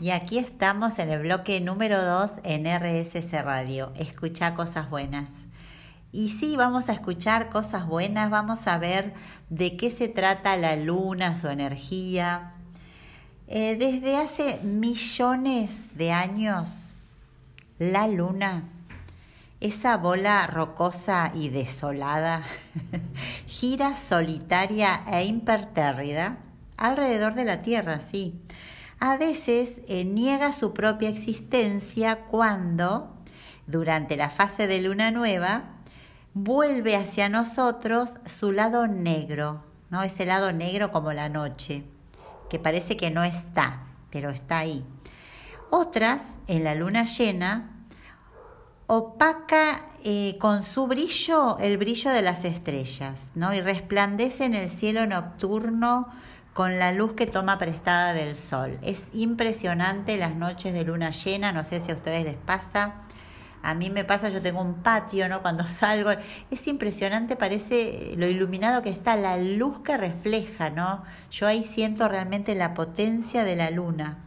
Y aquí estamos en el bloque número 2 en RSS Radio. Escucha cosas buenas. Y sí, vamos a escuchar cosas buenas, vamos a ver de qué se trata la luna, su energía. Eh, desde hace millones de años, la luna, esa bola rocosa y desolada, gira solitaria e impertérrida alrededor de la Tierra, sí. A veces eh, niega su propia existencia cuando, durante la fase de luna nueva, vuelve hacia nosotros su lado negro, ¿no? Ese lado negro como la noche, que parece que no está, pero está ahí. Otras, en la luna llena, opaca eh, con su brillo el brillo de las estrellas, ¿no? Y resplandece en el cielo nocturno con la luz que toma prestada del sol. Es impresionante las noches de luna llena, no sé si a ustedes les pasa. A mí me pasa, yo tengo un patio, ¿no? Cuando salgo, es impresionante, parece lo iluminado que está, la luz que refleja, ¿no? Yo ahí siento realmente la potencia de la luna.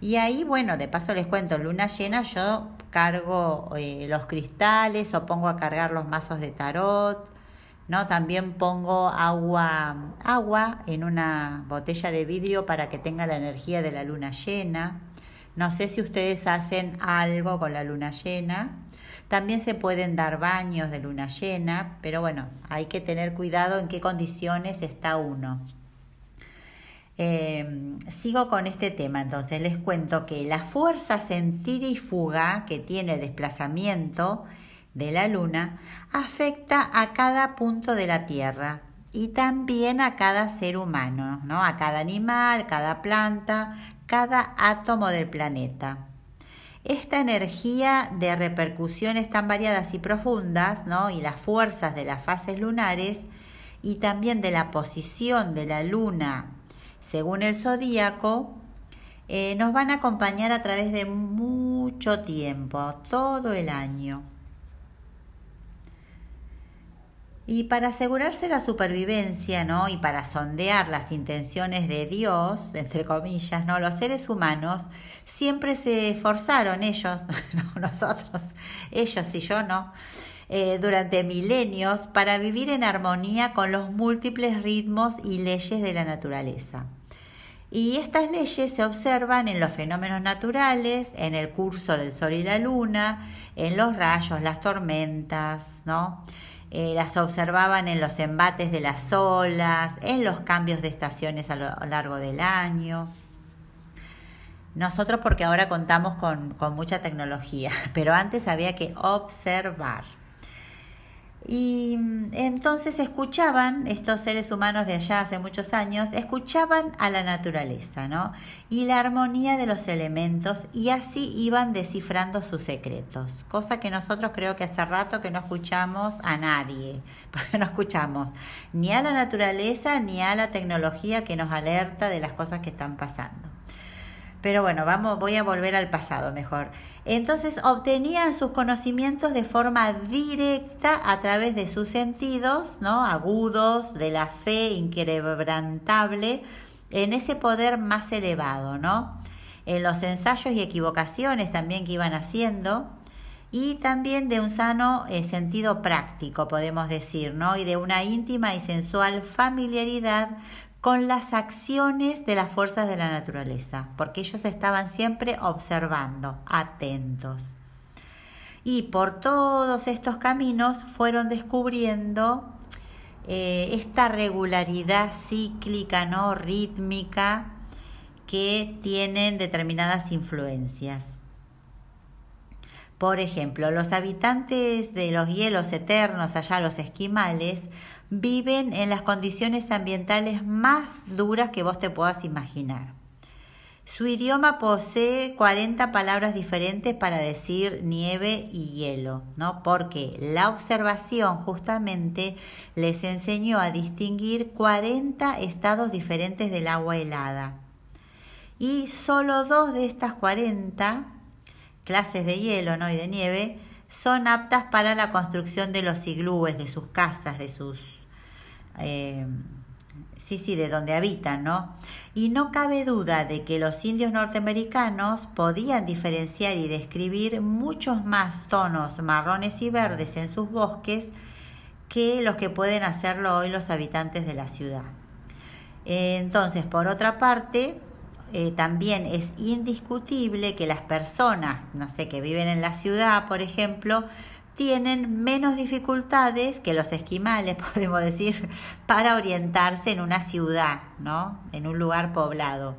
Y ahí, bueno, de paso les cuento, luna llena yo cargo eh, los cristales o pongo a cargar los mazos de tarot, ¿no? También pongo agua, agua en una botella de vidrio para que tenga la energía de la luna llena. No sé si ustedes hacen algo con la luna llena. También se pueden dar baños de luna llena, pero bueno, hay que tener cuidado en qué condiciones está uno. Em, sigo con este tema, entonces les cuento que la fuerza centrífuga que tiene el desplazamiento de la Luna afecta a cada punto de la Tierra y también a cada ser humano, ¿no? a cada animal, cada planta, cada átomo del planeta. Esta energía de repercusiones tan variadas y profundas ¿no? y las fuerzas de las fases lunares y también de la posición de la luna según el zodíaco, eh, nos van a acompañar a través de mucho tiempo, todo el año. Y para asegurarse la supervivencia, ¿no? Y para sondear las intenciones de Dios, entre comillas, ¿no? Los seres humanos siempre se esforzaron, ellos, no nosotros, ellos y yo no, eh, durante milenios para vivir en armonía con los múltiples ritmos y leyes de la naturaleza. Y estas leyes se observan en los fenómenos naturales, en el curso del Sol y la Luna, en los rayos, las tormentas, ¿no? Eh, las observaban en los embates de las olas, en los cambios de estaciones a lo largo del año. Nosotros porque ahora contamos con, con mucha tecnología, pero antes había que observar. Y mm, entonces escuchaban, estos seres humanos de allá hace muchos años, escuchaban a la naturaleza, ¿no? Y la armonía de los elementos y así iban descifrando sus secretos, cosa que nosotros creo que hace rato que no escuchamos a nadie, porque no escuchamos ni a la naturaleza ni a la tecnología que nos alerta de las cosas que están pasando. Pero bueno, vamos, voy a volver al pasado mejor. Entonces obtenían sus conocimientos de forma directa a través de sus sentidos, ¿no? Agudos, de la fe inquebrantable, en ese poder más elevado, ¿no? En los ensayos y equivocaciones también que iban haciendo, y también de un sano eh, sentido práctico, podemos decir, ¿no? Y de una íntima y sensual familiaridad con las acciones de las fuerzas de la naturaleza, porque ellos estaban siempre observando, atentos. Y por todos estos caminos fueron descubriendo eh, esta regularidad cíclica, ¿no? rítmica, que tienen determinadas influencias. Por ejemplo, los habitantes de los hielos eternos, allá los esquimales, viven en las condiciones ambientales más duras que vos te puedas imaginar. Su idioma posee 40 palabras diferentes para decir nieve y hielo, ¿no? Porque la observación justamente les enseñó a distinguir 40 estados diferentes del agua helada. Y solo dos de estas 40 clases de hielo ¿no? y de nieve son aptas para la construcción de los iglúes, de sus casas, de sus eh, sí, sí, de donde habitan, ¿no? Y no cabe duda de que los indios norteamericanos podían diferenciar y describir muchos más tonos marrones y verdes en sus bosques que los que pueden hacerlo hoy los habitantes de la ciudad. Entonces, por otra parte, eh, también es indiscutible que las personas, no sé, que viven en la ciudad, por ejemplo, tienen menos dificultades que los esquimales, podemos decir, para orientarse en una ciudad, ¿no? En un lugar poblado.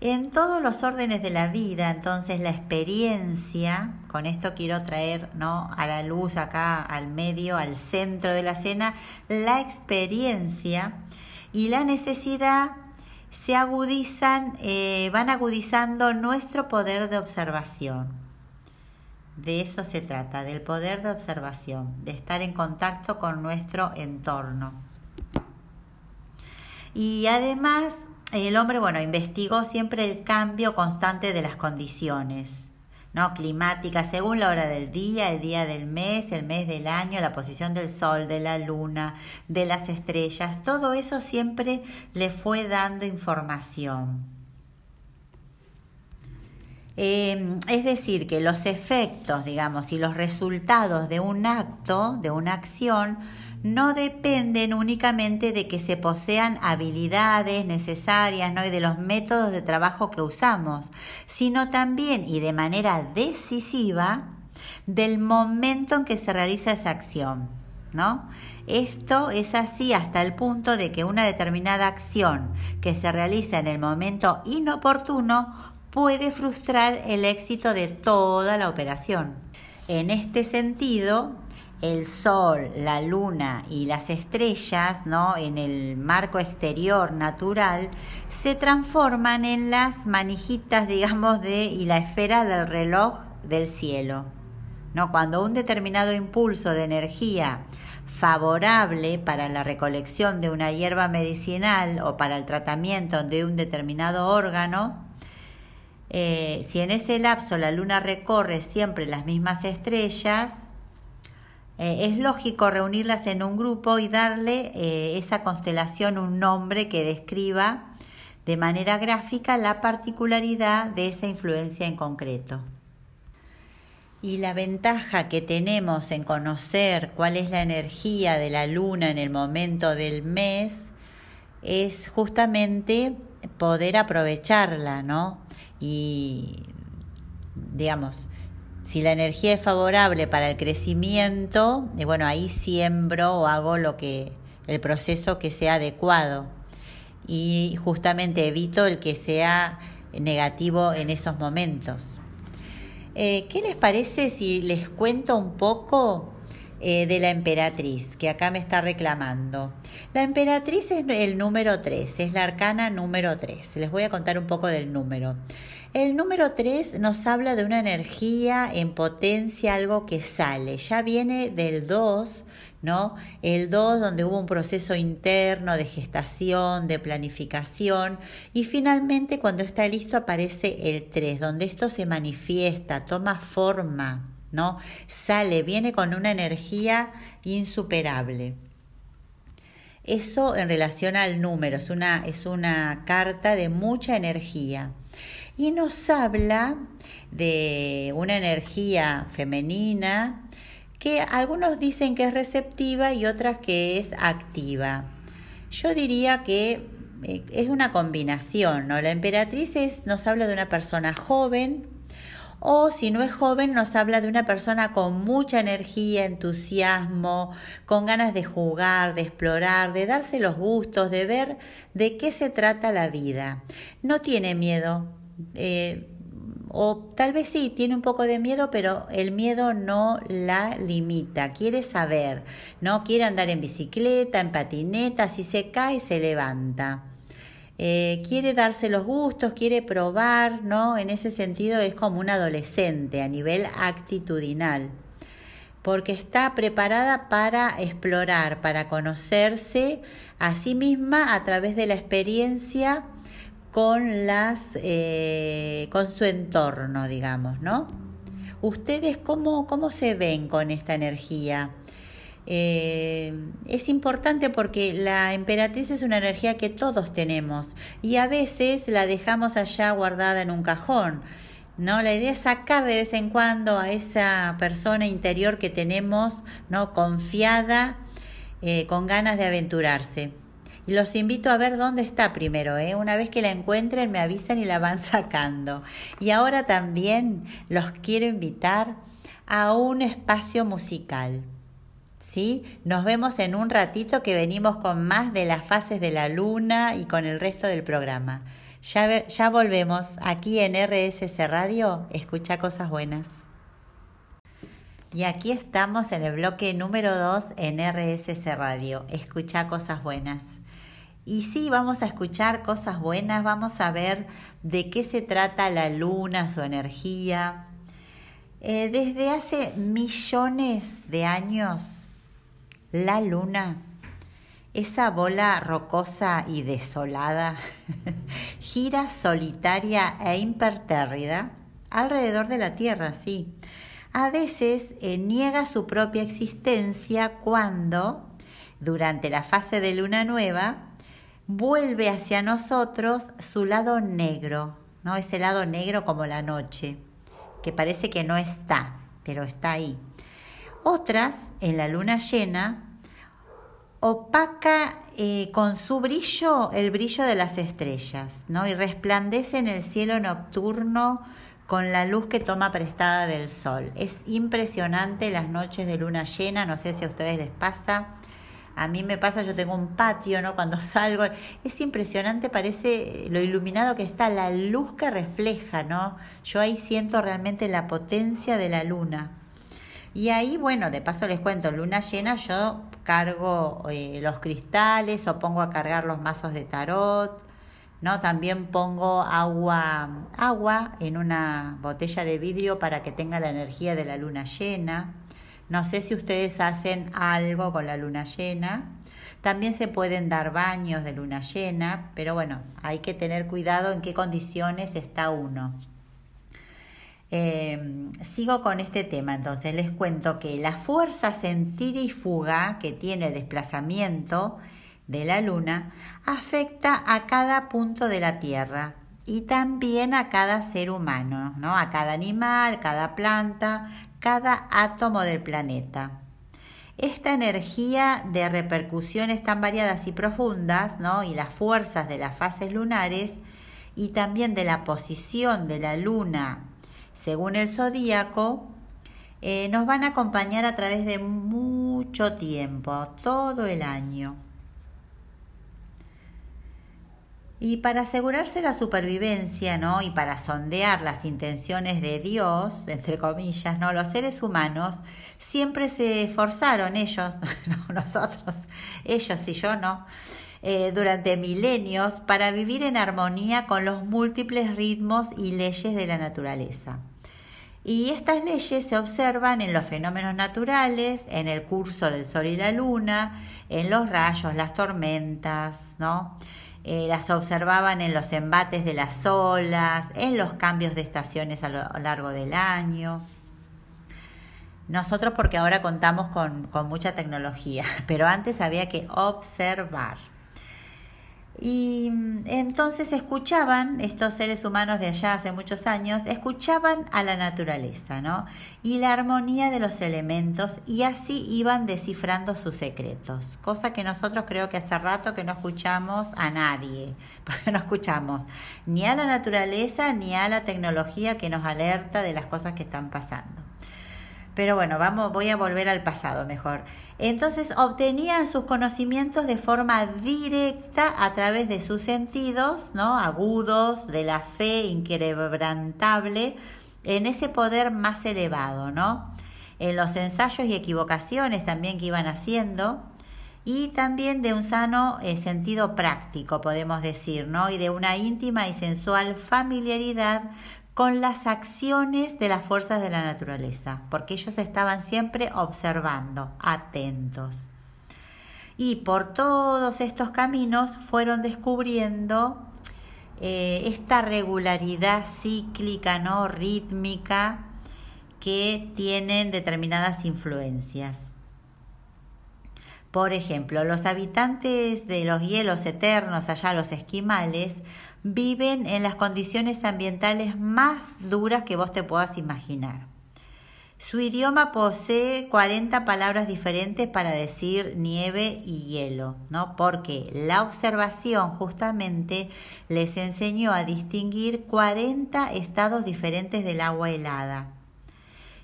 En todos los órdenes de la vida, entonces la experiencia, con esto quiero traer ¿no? a la luz acá, al medio, al centro de la escena, la experiencia y la necesidad se agudizan, eh, van agudizando nuestro poder de observación. De eso se trata, del poder de observación, de estar en contacto con nuestro entorno. Y además, el hombre, bueno, investigó siempre el cambio constante de las condiciones. ¿no? climáticas según la hora del día, el día del mes, el mes del año, la posición del sol, de la luna, de las estrellas, todo eso siempre le fue dando información. Em, es decir, que los efectos, digamos, y los resultados de un acto, de una acción, no dependen únicamente de que se posean habilidades necesarias ¿no? y de los métodos de trabajo que usamos, sino también y de manera decisiva del momento en que se realiza esa acción. ¿no? Esto es así hasta el punto de que una determinada acción que se realiza en el momento inoportuno puede frustrar el éxito de toda la operación. En este sentido, el sol, la luna y las estrellas, ¿no? En el marco exterior natural se transforman en las manijitas, digamos, de y la esfera del reloj del cielo. ¿No? Cuando un determinado impulso de energía favorable para la recolección de una hierba medicinal o para el tratamiento de un determinado órgano eh, si en ese lapso la luna recorre siempre las mismas estrellas, eh, es lógico reunirlas en un grupo y darle eh, esa constelación un nombre que describa de manera gráfica la particularidad de esa influencia en concreto. Y la ventaja que tenemos en conocer cuál es la energía de la luna en el momento del mes es justamente poder aprovecharla, ¿no? Y, digamos, si la energía es favorable para el crecimiento, eh, bueno, ahí siembro o hago lo que, el proceso que sea adecuado. Y justamente evito el que sea negativo en esos momentos. Eh, ¿Qué les parece si les cuento un poco eh, de la emperatriz, que acá me está reclamando. La emperatriz es el número 3, es la arcana número 3. Les voy a contar un poco del número. El número 3 nos habla de una energía en potencia, algo que sale. Ya viene del 2, ¿no? El 2 donde hubo un proceso interno de gestación, de planificación y finalmente cuando está listo aparece el 3, donde esto se manifiesta, toma forma. ¿No? Sale, viene con una energía insuperable. Eso en relación al número, es una, es una carta de mucha energía. Y nos habla de una energía femenina que algunos dicen que es receptiva y otras que es activa. Yo diría que eh, es una combinación, ¿no? La emperatriz nos habla de una persona joven, o si no es joven, nos habla de una persona con mucha energía, entusiasmo, con ganas de jugar, de explorar, de darse los gustos, de ver de qué se trata la vida. No tiene miedo. Eh, o tal vez sí, tiene un poco de miedo, pero el miedo no la limita. Quiere saber, ¿no? Quiere andar en bicicleta, en patineta, si se cae, se levanta. Eh, quiere darse los gustos, quiere probar, ¿no? En ese sentido es como un adolescente a nivel actitudinal, porque está preparada para explorar, para conocerse a sí misma a través de la experiencia con las eh, con su entorno, digamos, ¿no? ¿Ustedes cómo, cómo se ven con esta energía? Eh, es importante porque la emperatriz es una energía que todos tenemos y a veces la dejamos allá guardada en un cajón. ¿no? La idea es sacar de vez en cuando a esa persona interior que tenemos, ¿no? Confiada, eh, con ganas de aventurarse. Y los invito a ver dónde está primero, ¿eh? Una vez que la encuentren, me avisan y la van sacando. Y ahora también los quiero invitar a un espacio musical. Nos vemos en un ratito que venimos con más de las fases de la luna y con el resto del programa. Ya, volvemos aquí en RSS Radio. Escucha cosas buenas. Y aquí estamos en el bloque número 2 en RSS Radio. Escucha cosas buenas. Y sí, vamos a escuchar cosas buenas, vamos a ver de qué se trata la luna, su energía. Eh, desde hace millones de años, la luna, esa bola rocosa y desolada, gira solitaria e impertérrida alrededor de la Tierra, sí. A veces eh, niega su propia existencia cuando, durante la fase de luna nueva, vuelve hacia nosotros su lado negro, ¿no? Ese lado negro como la noche, que parece que no está, pero está ahí. Otras, en la luna llena, opaca eh, con su brillo el brillo de las estrellas, ¿no? Y resplandece en el cielo nocturno con la luz que toma prestada del sol. Es impresionante las noches de luna llena, no sé si a ustedes les pasa a mí me pasa, yo tengo un patio, ¿no? Cuando salgo, es impresionante, parece lo iluminado que está, la luz que refleja, ¿no? Yo ahí siento realmente la potencia de la luna. Y ahí, bueno, de paso les cuento, luna llena yo cargo eh, los cristales o pongo a cargar los mazos de tarot, ¿no? También pongo agua, agua en una botella de vidrio para que tenga la energía de la luna llena. No sé si ustedes hacen algo con la luna llena. También se pueden dar baños de luna llena, pero bueno, hay que tener cuidado en qué condiciones está uno. Eh, sigo con este tema, entonces les cuento que la fuerza sentir y fuga que tiene el desplazamiento de la luna afecta a cada punto de la Tierra y también a cada ser humano, ¿no? a cada animal, cada planta, cada átomo del planeta. Esta energía de repercusiones tan variadas y profundas, ¿no? y las fuerzas de las fases lunares, y también de la posición de la luna según el zodíaco, eh, nos van a acompañar a través de mucho tiempo, todo el año. Y para asegurarse la supervivencia, ¿no? Y para sondear las intenciones de Dios, entre comillas, ¿no? Los seres humanos siempre se esforzaron, ellos, no nosotros, ellos y yo no, eh, durante milenios para vivir en armonía con los múltiples ritmos y leyes de la naturaleza. Y estas leyes se observan en los fenómenos naturales, en el curso del sol y la luna, en los rayos, las tormentas, ¿no? Eh, las observaban en los embates de las olas, en los cambios de estaciones a lo largo del año. Nosotros porque ahora contamos con mucha tecnología, pero antes había que observar. Y mm, entonces escuchaban, estos seres humanos de allá hace muchos años, escuchaban a la naturaleza, ¿no? Y la armonía de los elementos y así iban descifrando sus secretos, cosa que nosotros creo que hace rato que no escuchamos a nadie, porque no escuchamos ni a la naturaleza ni a la tecnología que nos alerta de las cosas que están pasando. Pero bueno, vamos, voy a volver al pasado mejor. Entonces obtenían sus conocimientos de forma directa a través de sus sentidos, ¿no? Agudos, de la fe inquebrantable, en ese poder más elevado, ¿no? En los ensayos y equivocaciones también que iban haciendo, y también de un sano eh, sentido práctico, podemos decir, ¿no? Y de una íntima y sensual familiaridad con las acciones de las fuerzas de la naturaleza, porque ellos estaban siempre observando, atentos. Y por todos estos caminos fueron descubriendo eh, esta regularidad cíclica, ¿no? rítmica, que tienen determinadas influencias. Por ejemplo, los habitantes de los hielos eternos, allá los esquimales, viven en las condiciones ambientales más duras que vos te puedas imaginar. Su idioma posee 40 palabras diferentes para decir nieve y hielo, ¿no? Porque la observación justamente les enseñó a distinguir 40 estados diferentes del agua helada.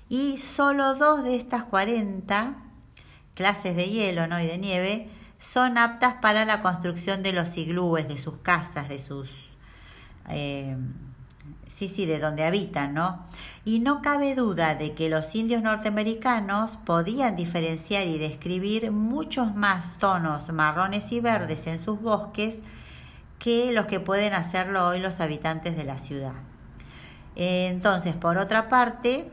Y solo dos de estas 40 clases de hielo ¿no? y de nieve son aptas para la construcción de los iglúes, de sus casas, de sus... Eh, sí, sí, de donde habitan, ¿no? Y no cabe duda de que los indios norteamericanos podían diferenciar y describir muchos más tonos marrones y verdes en sus bosques que los que pueden hacerlo hoy los habitantes de la ciudad. Entonces, por otra parte,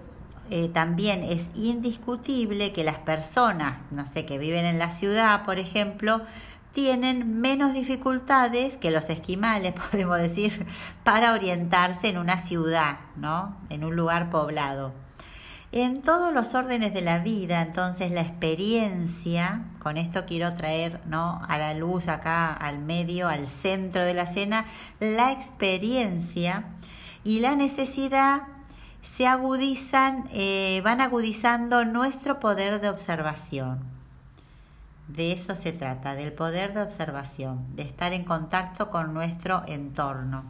eh, también es indiscutible que las personas, no sé, que viven en la ciudad, por ejemplo, tienen menos dificultades que los esquimales, podemos decir, para orientarse en una ciudad, ¿no? En un lugar poblado. En todos los órdenes de la vida, entonces la experiencia, con esto quiero traer ¿no? a la luz acá, al medio, al centro de la escena, la experiencia y la necesidad se agudizan, eh, van agudizando nuestro poder de observación. De eso se trata, del poder de observación, de estar en contacto con nuestro entorno.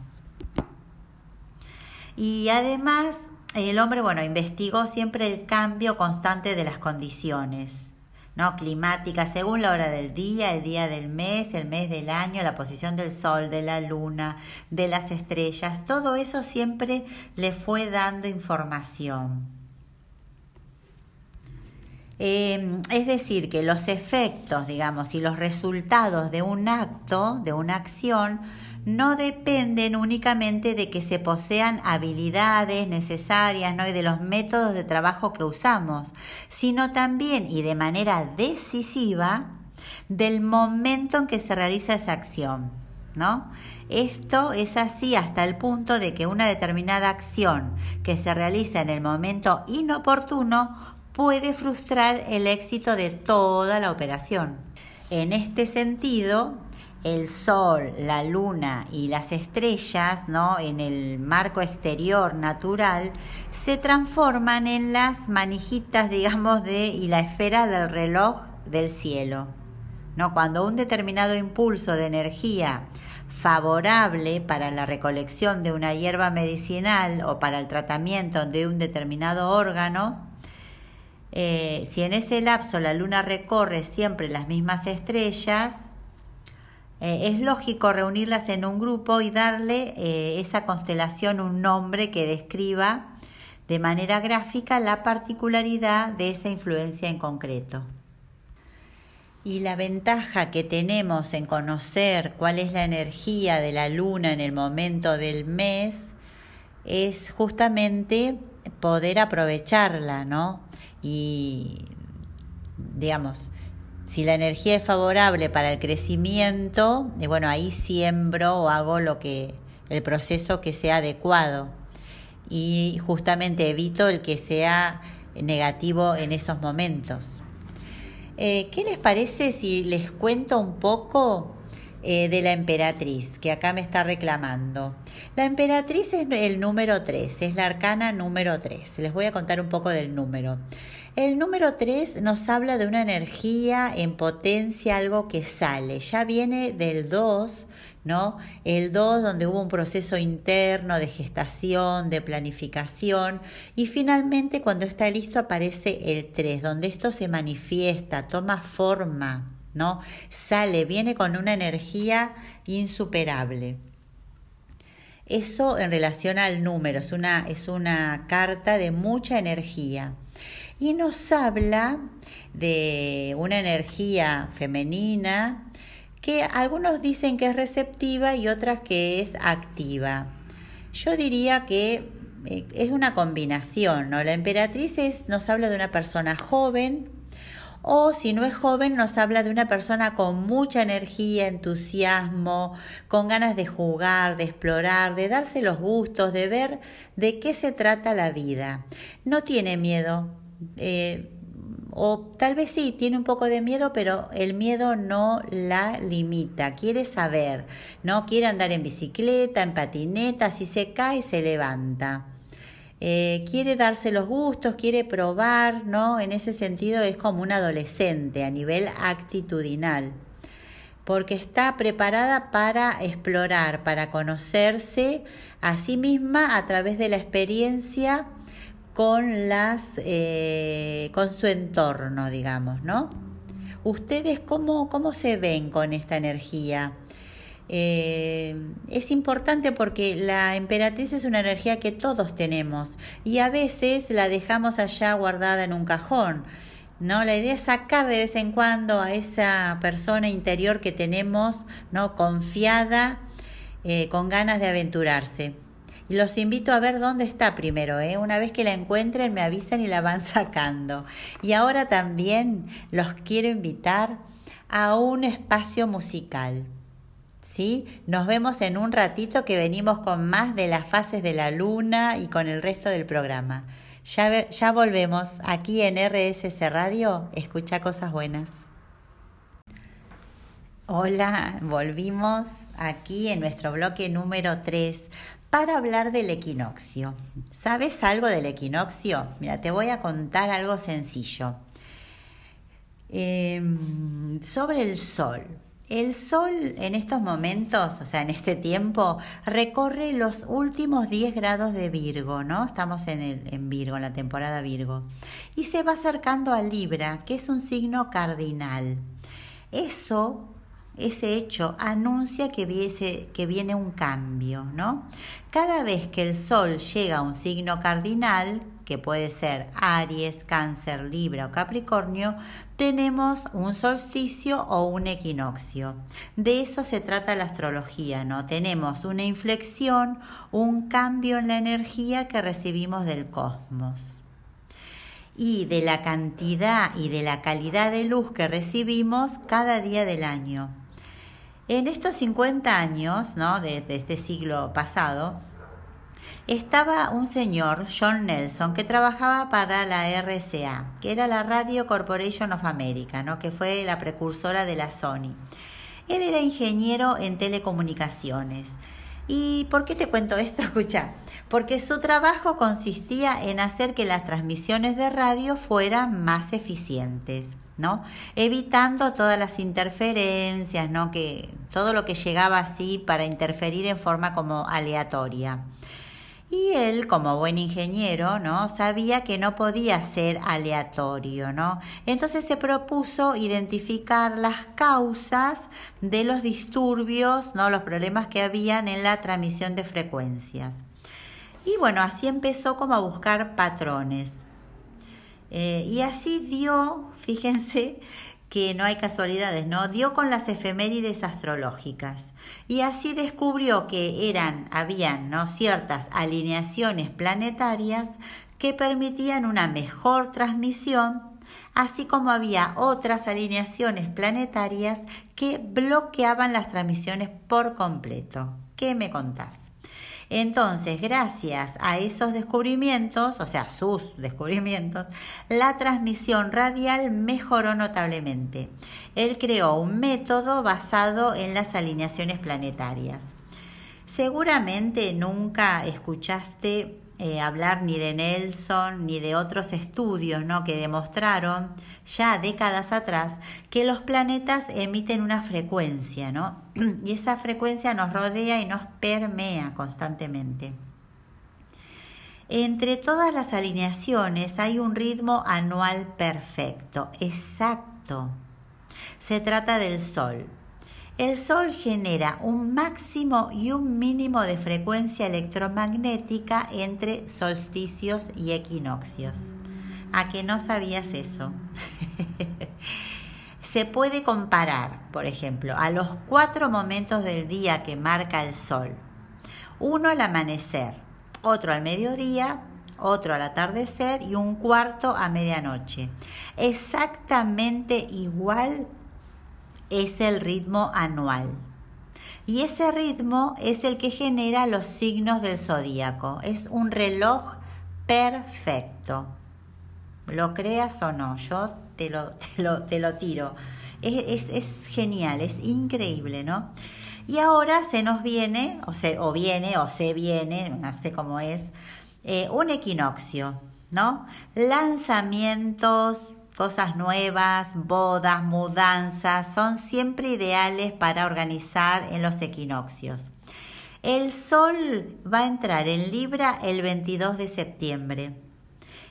Y además, el hombre, bueno, investigó siempre el cambio constante de las condiciones. ¿no? climática según la hora del día, el día del mes, el mes del año, la posición del sol, de la luna, de las estrellas, todo eso siempre le fue dando información. Em, es decir, que los efectos, digamos, y los resultados de un acto, de una acción, no dependen únicamente de que se posean habilidades necesarias ¿no? y de los métodos de trabajo que usamos, sino también y de manera decisiva del momento en que se realiza esa acción. ¿no? Esto es así hasta el punto de que una determinada acción que se realiza en el momento inoportuno puede frustrar el éxito de toda la operación. En este sentido, el sol, la luna y las estrellas, ¿no? En el marco exterior natural, se transforman en las manijitas, digamos, de y la esfera del reloj del cielo. ¿no? Cuando un determinado impulso de energía favorable para la recolección de una hierba medicinal o para el tratamiento de un determinado órgano, eh, si en ese lapso la luna recorre siempre las mismas estrellas, eh, es lógico reunirlas en un grupo y darle eh, esa constelación un nombre que describa de manera gráfica la particularidad de esa influencia en concreto. Y la ventaja que tenemos en conocer cuál es la energía de la luna en el momento del mes es justamente poder aprovecharla, ¿no? Y, digamos, si la energía es favorable para el crecimiento, y bueno, ahí siembro o hago lo que el proceso que sea adecuado y justamente evito el que sea negativo en esos momentos. Eh, ¿Qué les parece si les cuento un poco eh, de la emperatriz, que acá me está reclamando? La emperatriz es el número 3, es la arcana número 3. Les voy a contar un poco del número. El número 3 nos habla de una energía en potencia, algo que sale. Ya viene del 2, ¿no? El 2 donde hubo un proceso interno de gestación, de planificación y finalmente cuando está listo aparece el 3, donde esto se manifiesta, toma forma, ¿no? Sale, viene con una energía insuperable. Eso en relación al número, es una, es una carta de mucha energía y nos habla de una energía femenina que algunos dicen que es receptiva y otras que es activa. Yo diría que eh, es una combinación, ¿no? La emperatriz nos habla de una persona joven, o si no es joven nos habla de una persona con mucha energía, entusiasmo, con ganas de jugar, de explorar, de darse los gustos, de ver de qué se trata la vida. No tiene miedo, eh, o tal vez sí, tiene un poco de miedo, pero el miedo no la limita, quiere saber, no quiere andar en bicicleta, en patineta, si se cae se levanta. Eh, quiere darse los gustos, quiere probar, ¿no? En ese sentido es como un adolescente a nivel actitudinal, porque está preparada para explorar, para conocerse a sí misma a través de la experiencia con las eh, con su entorno, digamos, ¿no? ¿Ustedes cómo, cómo se ven con esta energía? Eh, es importante porque la emperatriz es una energía que todos tenemos y a veces la dejamos allá guardada en un cajón. ¿no? La idea es sacar de vez en cuando a esa persona interior que tenemos, ¿no? Confiada, eh, con ganas de aventurarse. Y los invito a ver dónde está primero, ¿eh? Una vez que la encuentren, me avisan y la van sacando. Y ahora también los quiero invitar a un espacio musical. ¿Sí? Nos vemos en un ratito que venimos con más de las fases de la luna y con el resto del programa. Ya, ya volvemos aquí en RSS Radio, escucha cosas buenas. Hola, volvimos aquí en nuestro bloque número 3 para hablar del equinoccio. ¿Sabes algo del equinoccio? Mira, te voy a contar algo sencillo. Em, sobre el sol. El Sol en estos momentos, o sea, en este tiempo, recorre los últimos 10 grados de Virgo, ¿no? Estamos en, en Virgo, en la temporada Virgo. Y se va acercando a Libra, que es un signo cardinal. Eso ese hecho anuncia que, que viene un cambio, ¿no? Cada vez que el Sol llega a un signo cardinal, que puede ser Aries, Cáncer, Libra o Capricornio, tenemos un solsticio o un equinoccio. De eso se trata la astrología, ¿no? Tenemos una inflexión, un cambio en la energía que recibimos del cosmos y de la cantidad y de la calidad de luz que recibimos cada día del año. En estos 50 años, ¿no? de, este siglo pasado, estaba un señor, John Nelson, que trabajaba para la RCA, que era la Radio Corporation of America, que fue la precursora de la Sony. Él era ingeniero en telecomunicaciones. ¿Y por qué te cuento esto? Escucha, porque su trabajo consistía en hacer que las transmisiones de radio fueran más eficientes. Evitando todas las interferencias, ¿no? Que todo lo que llegaba así para interferir en forma como aleatoria. Y él, como buen ingeniero, ¿no? Sabía que no podía ser aleatorio, ¿no? Entonces se propuso identificar las causas de los disturbios, ¿no? Los problemas que habían en la transmisión de frecuencias. Y bueno, así empezó como a buscar patrones. Eh, y así dio, fíjense que no hay casualidades, ¿no? Dio con las efemérides astrológicas y así descubrió que eran, habían, ¿no? ciertas alineaciones planetarias que permitían una mejor transmisión, así como había otras alineaciones planetarias que bloqueaban las transmisiones por completo. ¿Qué me contás? Entonces, gracias a esos descubrimientos, o sea, sus descubrimientos, la transmisión radial mejoró notablemente. Él creó un método basado en las alineaciones planetarias. Seguramente nunca escuchaste eh, hablar ni de Nelson ni de otros estudios ¿no? que demostraron ya décadas atrás que los planetas emiten una frecuencia ¿no? y esa frecuencia nos rodea y nos permea constantemente. Entre todas las alineaciones hay un ritmo anual perfecto, exacto. Se trata del Sol, el Sol genera un máximo y un mínimo de frecuencia electromagnética entre solsticios y equinoccios. ¿A que no sabías eso? Se puede comparar, por ejemplo, a los cuatro momentos del día que marca el Sol. Uno al amanecer, otro al mediodía, otro al atardecer y un cuarto a medianoche. Exactamente igual es el ritmo anual. Y ese ritmo es el que genera los signos del zodíaco. Es un reloj perfecto. lo creas o no, yo te lo, te lo, te lo tiro. Es, es, es, genial, es increíble, ¿no? Y ahora se nos viene, o, se, o viene, o se viene, no sé cómo es, eh, un equinoccio, ¿no? Lanzamientos, cosas nuevas, bodas, mudanzas, son siempre ideales para organizar en los equinoccios. El sol va a entrar en Libra el 22 de septiembre.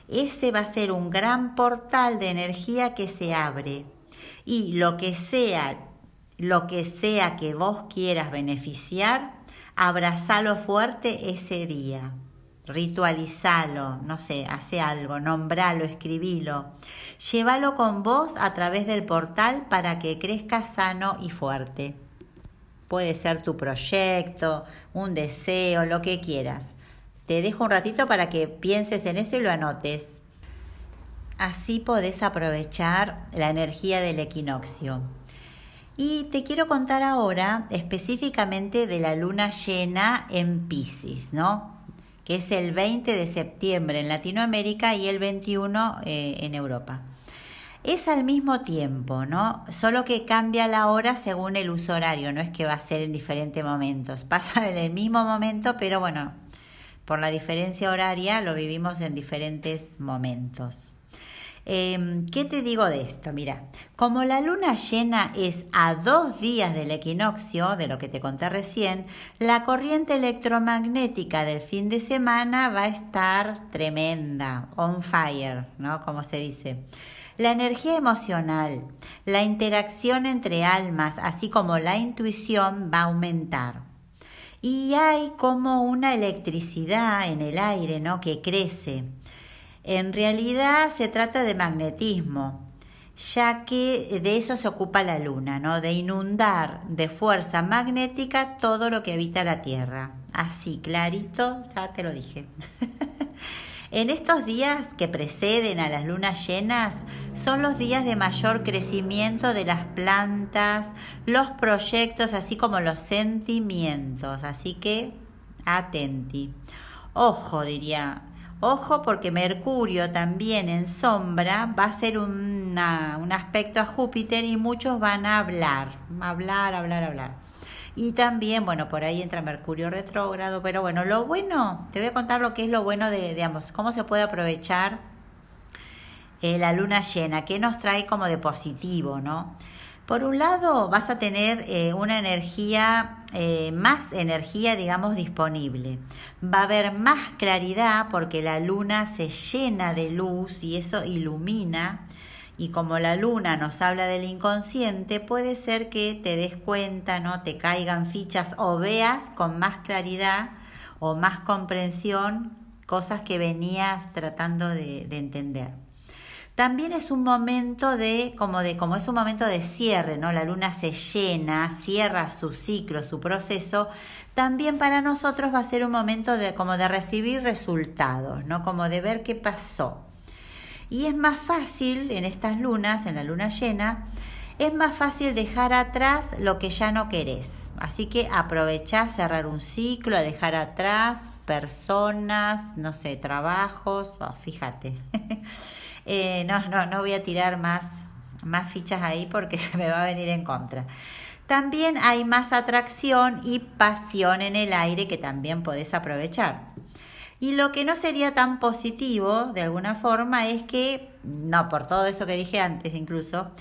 Ese va a ser un gran portal de energía que se abre. Y lo que sea, lo que sea que vos quieras beneficiar, abrazalo fuerte ese día ritualizalo, no sé, hace algo, nombralo, escribilo. Llévalo con vos a través del portal para que crezca sano y fuerte. Puede ser tu proyecto, un deseo, lo que quieras. Te dejo un ratito para que pienses en eso y lo anotes. Así podés aprovechar la energía del equinoccio. Y te quiero contar ahora específicamente de la luna llena en Pisces, ¿no? Es el 20 de septiembre en Latinoamérica y el 21 eh, en Europa. Es al mismo tiempo, ¿no? Solo que cambia la hora según el uso horario, no es que va a ser en diferentes momentos. Pasa en el mismo momento, pero bueno, por la diferencia horaria lo vivimos en diferentes momentos. Em, ¿Qué te digo de esto? Mira, como la luna llena es a dos días del equinoccio, de lo que te conté recién, la corriente electromagnética del fin de semana va a estar tremenda, on fire, ¿no? Como se dice. La energía emocional, la interacción entre almas, así como la intuición va a aumentar. Y hay como una electricidad en el aire, ¿no? Que crece. En realidad se trata de magnetismo, ya que de eso se ocupa la Luna, ¿no? de inundar de fuerza magnética todo lo que habita la Tierra. Así, clarito, ya te lo dije. en estos días que preceden a las lunas llenas son los días de mayor crecimiento de las plantas, los proyectos, así como los sentimientos. Así que, atenti. Ojo, diría Ojo porque Mercurio también en sombra va a ser un aspecto a Júpiter y muchos van a hablar, hablar, hablar, hablar. Y también, bueno, por ahí entra Mercurio retrógrado, pero bueno, lo bueno, te voy a contar lo que es lo bueno de, de ambos, cómo se puede aprovechar eh, la luna llena, qué nos trae como de positivo, ¿no? Por un lado, vas a tener eh, una energía, eh, más energía, digamos, disponible. Va a haber más claridad porque la luna se llena de luz y eso ilumina. Y como la luna nos habla del inconsciente, puede ser que te des cuenta, ¿no? Te caigan fichas o veas con más claridad o más comprensión cosas que venías tratando de entender. También es un momento de, como de, como es un momento de cierre, ¿no? La luna se llena, cierra su ciclo, su proceso. También para nosotros va a ser un momento de, como de recibir resultados, ¿no? Como de ver qué pasó. Y es más fácil en estas lunas, en la luna llena, es más fácil dejar atrás lo que ya no querés. Así que aprovechá cerrar un ciclo, dejar atrás personas, no sé, trabajos, oh, fíjate. Eh, no, no, no voy a tirar más, más fichas ahí porque se me va a venir en contra. También hay más atracción y pasión en el aire que también podés aprovechar. Y lo que no sería tan positivo, de alguna forma, es que, no, por todo eso que dije antes incluso,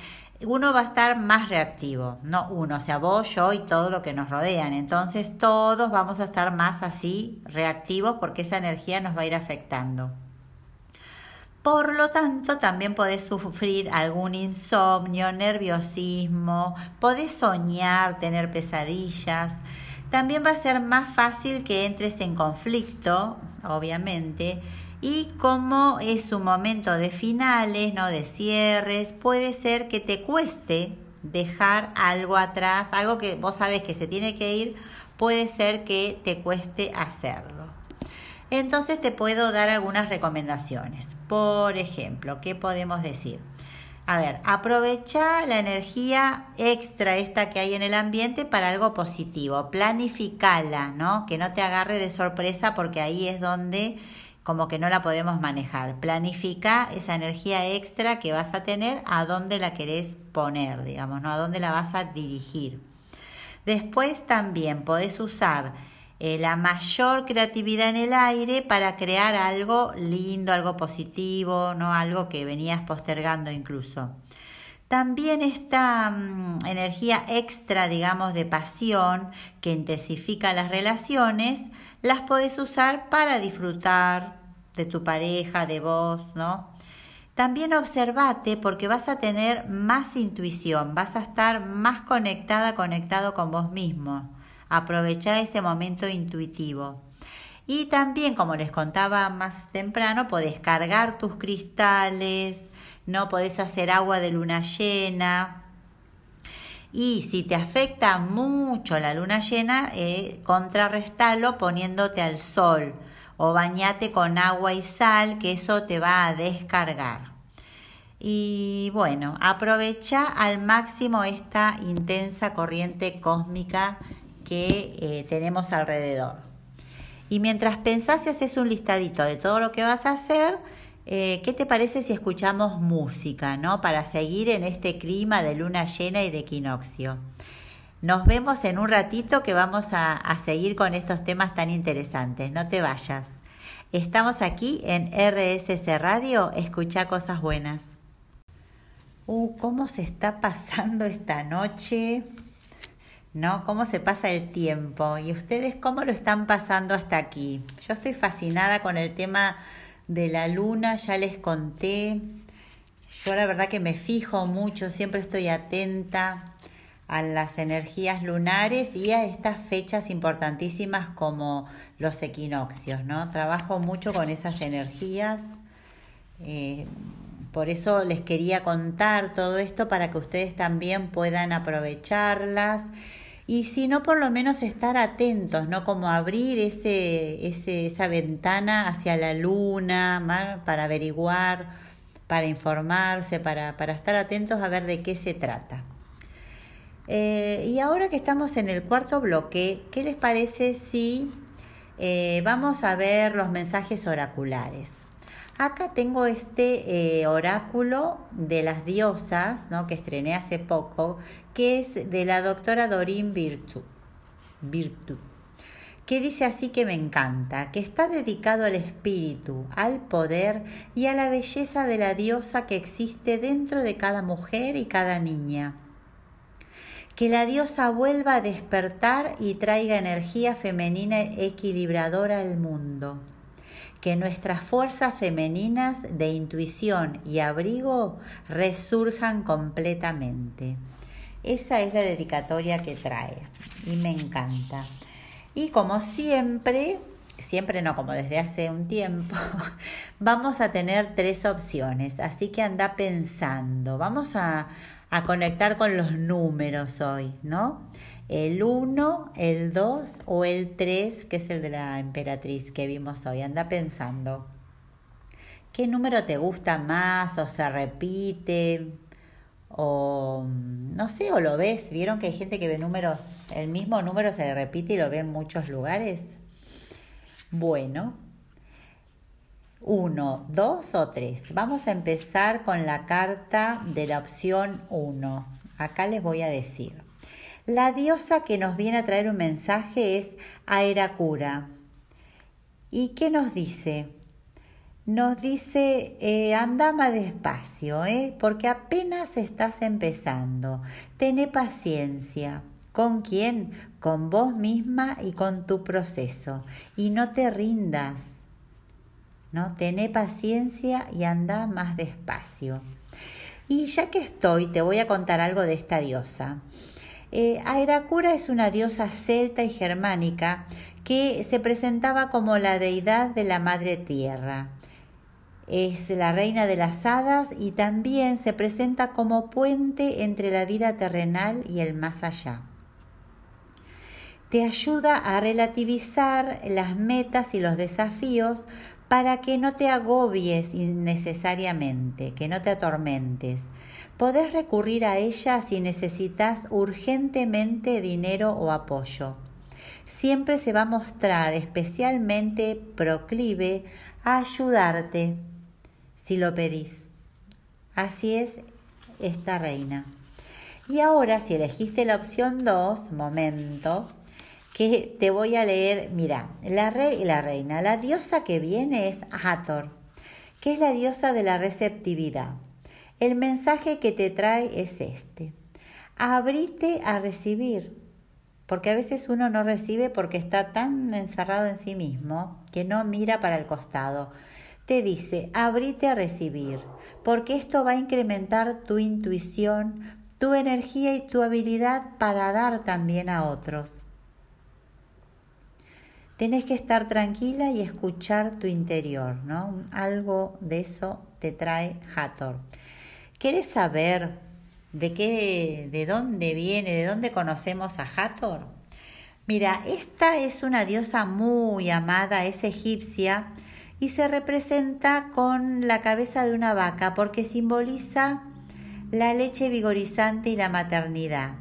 uno va a estar más reactivo, no uno, o sea, vos, yo y todo lo que nos rodean. Entonces todos vamos a estar más así reactivos porque esa energía nos va a ir afectando. Por lo tanto, también podés sufrir algún insomnio, nerviosismo, podés soñar, tener pesadillas. También va a ser más fácil que entres en conflicto, obviamente, y como es un momento de finales, no de cierres, puede ser que te cueste dejar algo atrás, algo que vos sabés que se tiene que ir, puede ser que te cueste hacerlo. Entonces te puedo dar algunas recomendaciones. Por ejemplo, ¿qué podemos decir? A ver, aprovecha la energía extra esta que hay en el ambiente para algo positivo. Planificala, ¿no? Que no te agarre de sorpresa porque ahí es donde como que no la podemos manejar. Planifica esa energía extra que vas a tener, a dónde la querés poner, digamos, ¿no? A dónde la vas a dirigir. Después también podés usar eh, la mayor creatividad en el aire para crear algo lindo, algo positivo, ¿no? Algo que venías postergando incluso. También esta mm, energía extra, digamos, de pasión que intensifica las relaciones, las podés usar para disfrutar de tu pareja, de vos, ¿no? También observate porque vas a tener más intuición, vas a estar más conectada, conectado con vos mismo. Aprovecha ese momento intuitivo. Y también, como les contaba más temprano, podés cargar tus cristales, no podés hacer agua de luna llena. Y si te afecta mucho la luna llena, eh, contrarrestalo poniéndote al sol o bañate con agua y sal, que eso te va a descargar. Y bueno, aprovecha al máximo esta intensa corriente cósmica que eh, tenemos alrededor. Y mientras pensás y haces un listadito de todo lo que vas a hacer, eh, ¿qué te parece si escuchamos música, no? Para seguir en este clima de luna llena y de equinoccio. Nos vemos en un ratito que vamos a, seguir con estos temas tan interesantes. No te vayas. Estamos aquí en RSC Radio. Escucha cosas buenas. Uh, ¿cómo se está pasando esta noche? ¿No? ¿Cómo se pasa el tiempo? ¿Y ustedes cómo lo están pasando hasta aquí? Yo estoy fascinada con el tema de la luna, ya les conté. Yo la verdad que me fijo mucho, siempre estoy atenta a las energías lunares y a estas fechas importantísimas como los equinoccios, ¿no? Trabajo mucho con esas energías. Eh, por eso les quería contar todo esto para que ustedes también puedan aprovecharlas y si no, por lo menos estar atentos, ¿no? Como abrir ese, ese, esa ventana hacia la luna para averiguar, para informarse, para, para estar atentos a ver de qué se trata. Eh, y ahora que estamos en el cuarto bloque, ¿qué les parece si eh, vamos a ver los mensajes oraculares? Acá tengo este eh, oráculo de las diosas, ¿no? que estrené hace poco, que es de la doctora Dorin Virtu, Virtu, que dice así que me encanta, que está dedicado al espíritu, al poder y a la belleza de la diosa que existe dentro de cada mujer y cada niña que la diosa vuelva a despertar y traiga energía femenina equilibradora al mundo. Que nuestras fuerzas femeninas de intuición y abrigo resurjan completamente. Esa es la dedicatoria que trae y me encanta. Y como siempre, siempre no como desde hace un tiempo, vamos a tener tres opciones, así que anda pensando, vamos a, a conectar con los números hoy, ¿no? El 1, el 2 o el 3, que es el de la emperatriz que vimos hoy. Anda pensando. ¿Qué número te gusta más o se repite? O no sé, o lo ves. ¿Vieron que hay gente que ve números, el mismo número se le repite y lo ve en muchos lugares? Bueno, uno, dos o tres. Vamos a empezar con la carta de la opción 1. Acá les voy a decir. La diosa que nos viene a traer un mensaje es Aeracura. ¿Y qué nos dice? Nos dice, eh, anda más despacio, ¿eh? porque apenas estás empezando. Tené paciencia. ¿Con quién? Con vos misma y con tu proceso. Y no te rindas ¿no? Tené paciencia y anda más despacio. Y ya que estoy, te voy a contar algo de esta diosa. Eh, es una diosa celta y germánica que se presentaba como la deidad de la madre tierra. Es la reina de las hadas y también se presenta como puente entre la vida terrenal y el más allá. Te ayuda a relativizar las metas y los desafíos para que no te agobies innecesariamente, que no te atormentes. Podés recurrir a ella si necesitas urgentemente dinero o apoyo. Siempre se va a mostrar especialmente proclive a ayudarte si lo pedís. Así es esta reina. Y ahora, si elegiste la opción 2, momento, que te voy a leer, mira, la rey y la reina. La diosa que viene es Hathor, que es la diosa de la receptividad. El mensaje que te trae es este. Abrite a recibir, porque a veces uno no recibe porque está tan encerrado en sí mismo que no mira para el costado. Te dice, abrite a recibir, porque esto va a incrementar tu intuición, tu energía y tu habilidad para dar también a otros. Tenés que estar tranquila y escuchar tu interior, ¿no? Algo de eso te trae Hathor. ¿Quieres saber de qué, de dónde viene, de dónde conocemos a Hathor? Mira, esta es una diosa muy amada, es egipcia y se representa con la cabeza de una vaca porque simboliza la leche vigorizante y la maternidad.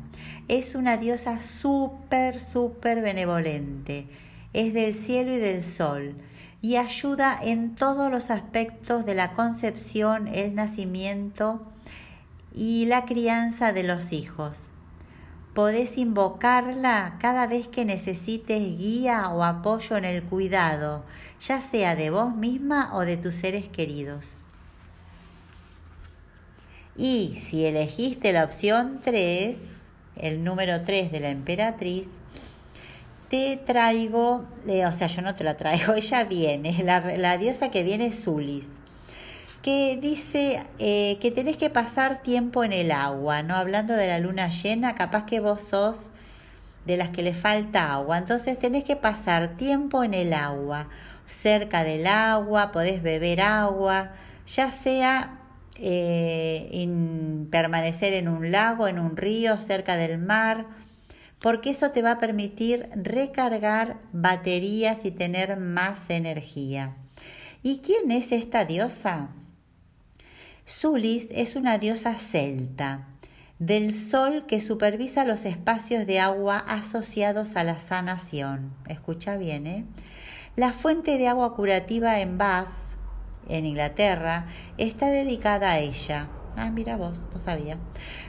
Es una diosa súper, súper benevolente. Es del cielo y del sol y ayuda en todos los aspectos de la concepción, el nacimiento y la crianza de los hijos. Podés invocarla cada vez que necesites guía o apoyo en el cuidado, ya sea de vos misma o de tus seres queridos. Y si elegiste la opción 3, el número 3 de la emperatriz, te traigo, eh, o sea, yo no te la traigo, ella viene, la, diosa que viene es Zulis, que dice eh, que tenés que pasar tiempo en el agua, ¿no? Hablando de la luna llena, capaz que vos sos de las que le falta agua, entonces tenés que pasar tiempo en el agua, cerca del agua, podés beber agua, ya sea eh, permanecer en un lago, en un río, cerca del mar, porque eso te va a permitir recargar baterías y tener más energía. ¿Y quién es esta diosa? Sulis es una diosa celta, del sol que supervisa los espacios de agua asociados a la sanación. Escucha bien, ¿eh? La fuente de agua curativa en Bath en Inglaterra, está dedicada a ella. Ah, mira vos, no sabía.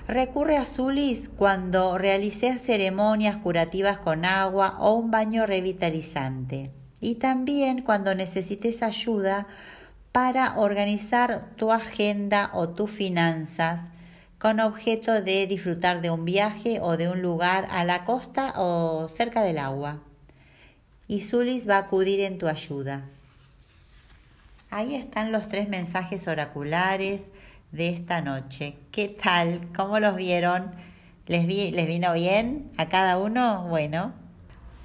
Recurre a Zulis cuando realices ceremonias curativas con agua o un baño revitalizante. Y también cuando necesites ayuda para organizar tu agenda o tus finanzas con objeto de disfrutar de un viaje o de un lugar a la costa o cerca del agua. Y Zulis va a acudir en tu ayuda. Ahí están los tres mensajes oraculares de esta noche. ¿Qué tal? ¿Cómo los vieron? ¿Les, ¿Les vino bien a cada uno? Bueno,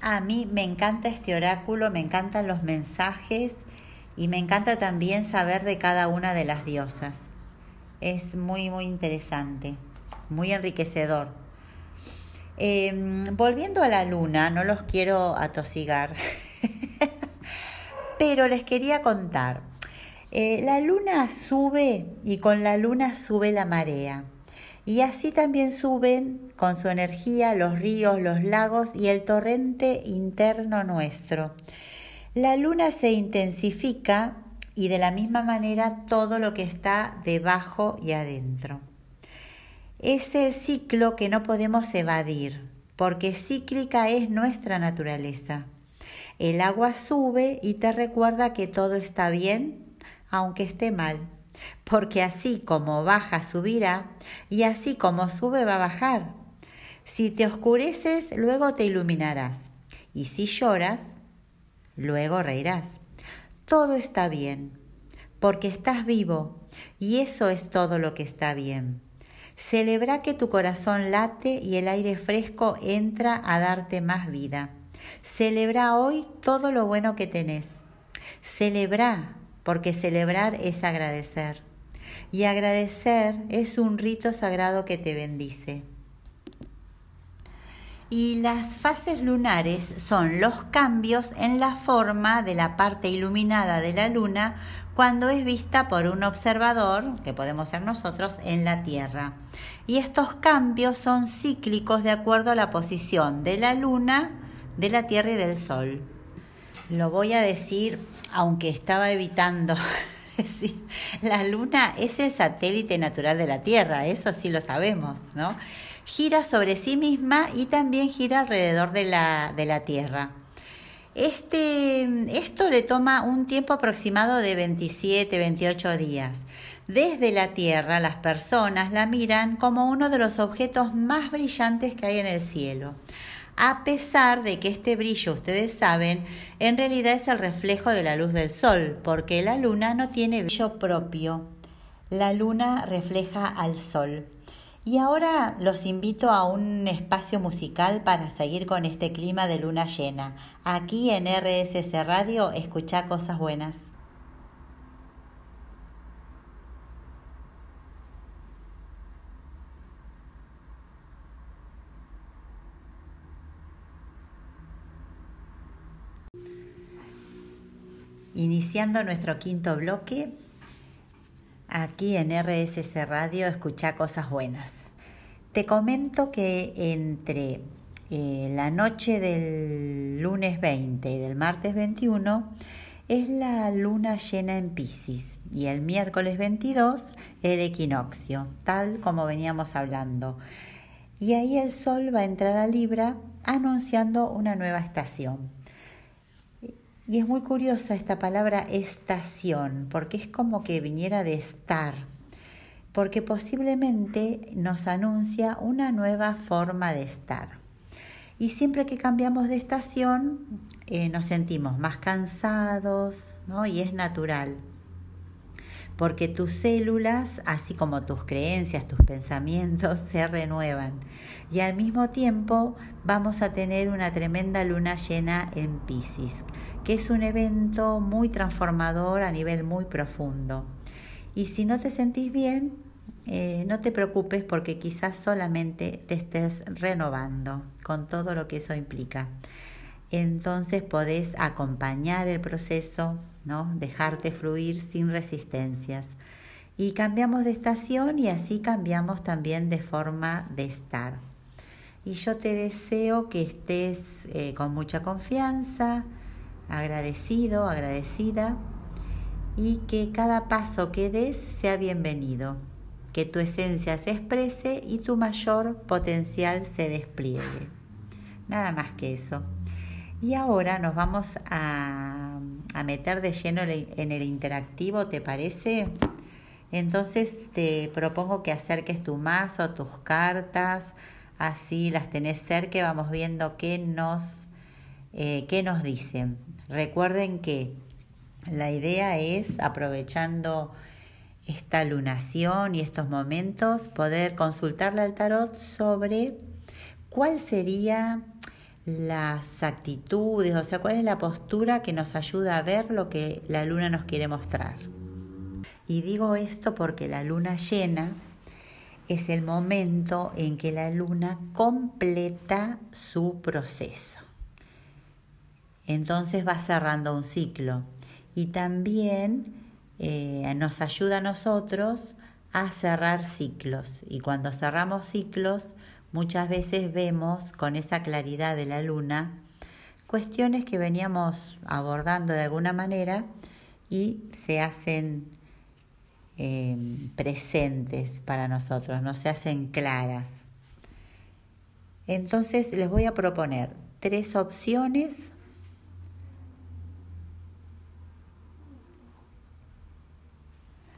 a mí me encanta este oráculo, me encantan los mensajes y me encanta también saber de cada una de las diosas. Es muy, muy interesante, muy enriquecedor. Em, volviendo a la luna, no los quiero atosigar, pero les quería contar eh, la luna sube y con la luna sube la marea. Y así también suben con su energía los ríos, los lagos y el torrente interno nuestro. La luna se intensifica y de la misma manera todo lo que está debajo y adentro. Es el ciclo que no podemos evadir, porque cíclica es nuestra naturaleza. El agua sube y te recuerda que todo está bien aunque esté mal, porque así como baja subirá y así como sube va a bajar. Si te oscureces, luego te iluminarás, y si lloras, luego reirás. Todo está bien, porque estás vivo, y eso es todo lo que está bien. Celebra que tu corazón late y el aire fresco entra a darte más vida. Celebra hoy todo lo bueno que tenés. Celebra porque celebrar es agradecer. Y agradecer es un rito sagrado que te bendice. Y las fases lunares son los cambios en la forma de la parte iluminada de la luna cuando es vista por un observador, que podemos ser nosotros, en la Tierra. Y estos cambios son cíclicos de acuerdo a la posición de la luna, de la Tierra y del Sol. Lo voy a decir aunque estaba evitando decir, la luna es el satélite natural de la Tierra, eso sí lo sabemos, ¿no? Gira sobre sí misma y también gira alrededor de la, de la Tierra. Este, esto le toma un tiempo aproximado de 27, 28 días. Desde la Tierra las personas la miran como uno de los objetos más brillantes que hay en el cielo. A pesar de que este brillo, ustedes saben, en realidad es el reflejo de la luz del Sol, porque la Luna no tiene brillo propio. La Luna refleja al Sol. Y ahora los invito a un espacio musical para seguir con este clima de luna llena. Aquí en RSS Radio escucha cosas buenas. Iniciando nuestro quinto bloque, aquí en RSS Radio escucha cosas buenas. Te comento que entre eh, la noche del lunes 20 y del martes 21 es la luna llena en Pisces y el miércoles 22 el equinoccio, tal como veníamos hablando. Y ahí el sol va a entrar a Libra anunciando una nueva estación. Y es muy curiosa esta palabra estación, porque es como que viniera de estar, porque posiblemente nos anuncia una nueva forma de estar. Y siempre que cambiamos de estación eh, nos sentimos más cansados, ¿no? Y es natural porque tus células, así como tus creencias, tus pensamientos, se renuevan. Y al mismo tiempo vamos a tener una tremenda luna llena en Pisces, que es un evento muy transformador a nivel muy profundo. Y si no te sentís bien, eh, no te preocupes porque quizás solamente te estés renovando con todo lo que eso implica entonces podés acompañar el proceso, ¿no? dejarte fluir sin resistencias. Y cambiamos de estación y así cambiamos también de forma de estar. Y yo te deseo que estés eh, con mucha confianza, agradecido, agradecida y que cada paso que des sea bienvenido, que tu esencia se exprese y tu mayor potencial se despliegue. Nada más que eso. Y ahora nos vamos a, meter de lleno en el interactivo, ¿te parece? Entonces te propongo que acerques tu mazo, tus cartas, así las tenés cerca y vamos viendo qué nos, eh, qué nos dicen. Recuerden que la idea es, aprovechando esta lunación y estos momentos, poder consultarle al tarot sobre cuál sería las actitudes, o sea, cuál es la postura que nos ayuda a ver lo que la luna nos quiere mostrar. Y digo esto porque la luna llena es el momento en que la luna completa su proceso. Entonces va cerrando un ciclo y también eh, nos ayuda a nosotros a cerrar ciclos. Y cuando cerramos ciclos, muchas veces vemos con esa claridad de la luna cuestiones que veníamos abordando de alguna manera y se hacen em, presentes para nosotros, no se hacen claras. Entonces les voy a proponer tres opciones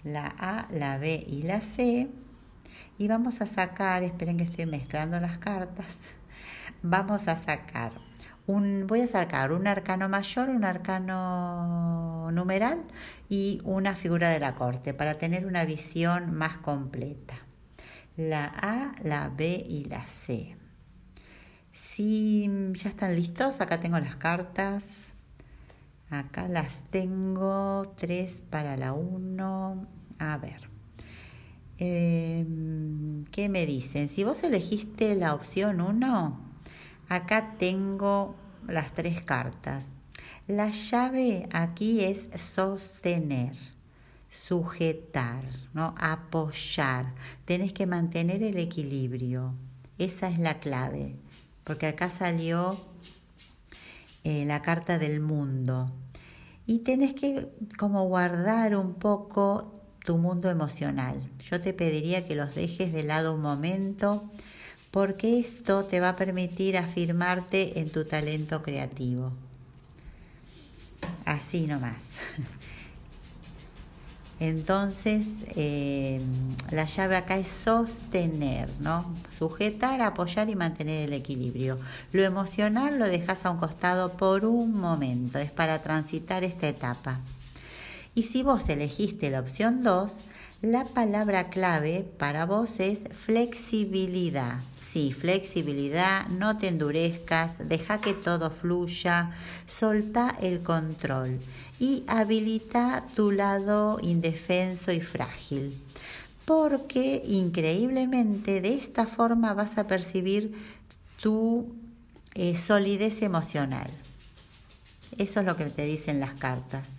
la A, la B y la C y vamos a sacar, esperen que estoy mezclando las cartas, vamos a sacar un, voy a sacar un arcano mayor, un arcano numeral y una figura de la corte para tener una visión más completa. La A, la B y la C. Si ya están listos, acá tengo las cartas. Acá las tengo, tres para la 1. A ver. Em, ¿Qué me dicen? Si vos elegiste la opción 1, acá tengo las tres cartas. La llave aquí es sostener, sujetar, ¿no? apoyar. Tenés que mantener el equilibrio. Esa es la clave. Porque acá salió eh, la carta del mundo. y tenés que como guardar un poco tu mundo emocional. Yo te pediría que los dejes de lado un momento porque esto te va a permitir afirmarte en tu talento creativo. Así nomás. Entonces, eh, la llave acá es sostener, ¿no? Sujetar, apoyar y mantener el equilibrio. Lo emocional lo dejas a un costado por un momento, es para transitar esta etapa. Y si vos elegiste la opción 2, la palabra clave para vos es flexibilidad. Sí, flexibilidad, no te endurezcas, deja que todo fluya, solta el control y habilita tu lado indefenso y frágil. Porque increíblemente de esta forma vas a percibir tu eh, solidez emocional. Eso es lo que te dicen las cartas.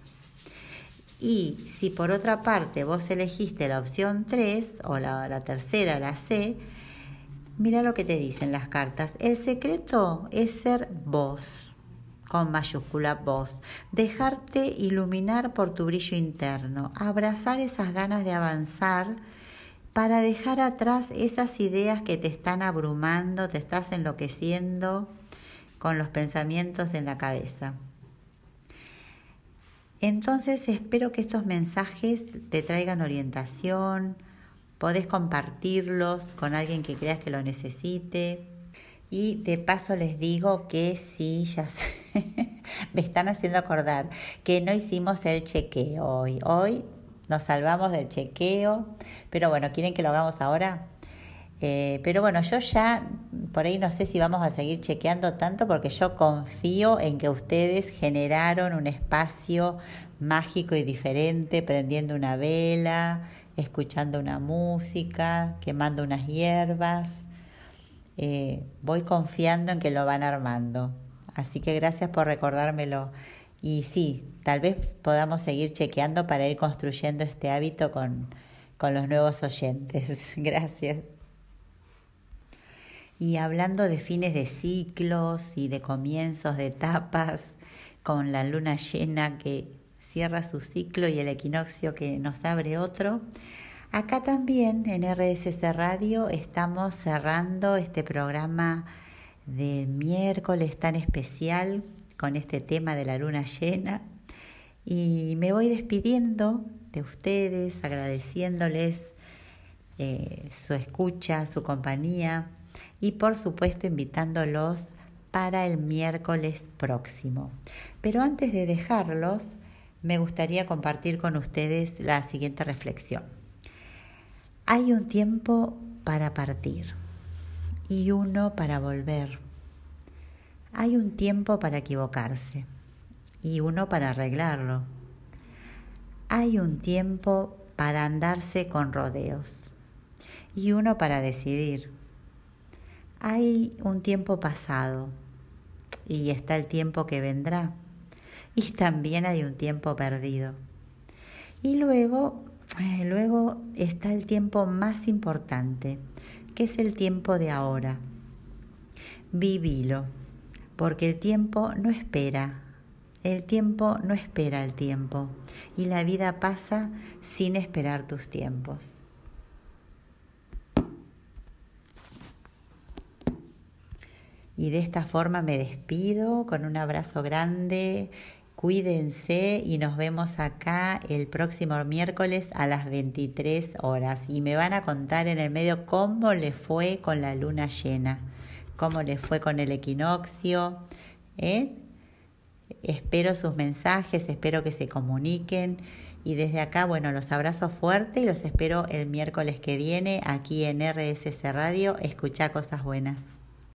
Y si por otra parte vos elegiste la opción 3 o la, la tercera, la C, mira lo que te dicen las cartas. El secreto es ser vos, con mayúscula vos, dejarte iluminar por tu brillo interno, abrazar esas ganas de avanzar para dejar atrás esas ideas que te están abrumando, te estás enloqueciendo con los pensamientos en la cabeza. Entonces espero que estos mensajes te traigan orientación, podés compartirlos con alguien que creas que lo necesite. Y de paso les digo que sí, ya me están haciendo acordar que no hicimos el chequeo hoy. Hoy nos salvamos del chequeo, pero bueno, ¿quieren que lo hagamos ahora? Eh, pero bueno, yo ya por ahí no sé si vamos a seguir chequeando tanto porque yo confío en que ustedes generaron un espacio mágico y diferente, prendiendo una vela, escuchando una música, quemando unas hierbas. Eh, voy confiando en que lo van armando. Así que gracias por recordármelo. Y sí, tal vez podamos seguir chequeando para ir construyendo este hábito con, con los nuevos oyentes. Gracias. Y hablando de fines de ciclos y de comienzos de etapas, con la luna llena que cierra su ciclo y el equinoccio que nos abre otro, acá también en RSS Radio estamos cerrando este programa de miércoles tan especial con este tema de la luna llena. Y me voy despidiendo de ustedes, agradeciéndoles eh, su escucha, su compañía y por supuesto invitándolos para el miércoles próximo. Pero antes de dejarlos, me gustaría compartir con ustedes la siguiente reflexión. Hay un tiempo para partir y uno para volver. Hay un tiempo para equivocarse y uno para arreglarlo. Hay un tiempo para andarse con rodeos y uno para decidir. Hay un tiempo pasado y está el tiempo que vendrá. Y también hay un tiempo perdido. Y luego, eh, luego está el tiempo más importante, que es el tiempo de ahora. Vivilo, porque el tiempo no espera. El tiempo no espera el tiempo y la vida pasa sin esperar tus tiempos. Y de esta forma me despido con un abrazo grande. Cuídense y nos vemos acá el próximo miércoles a las 23 horas. Y me van a contar en el medio cómo le fue con la luna llena, cómo le fue con el equinoccio. ¿eh? Espero sus mensajes, espero que se comuniquen. Y desde acá, bueno, los abrazo fuerte y los espero el miércoles que viene aquí en RSS Radio. Escucha cosas buenas.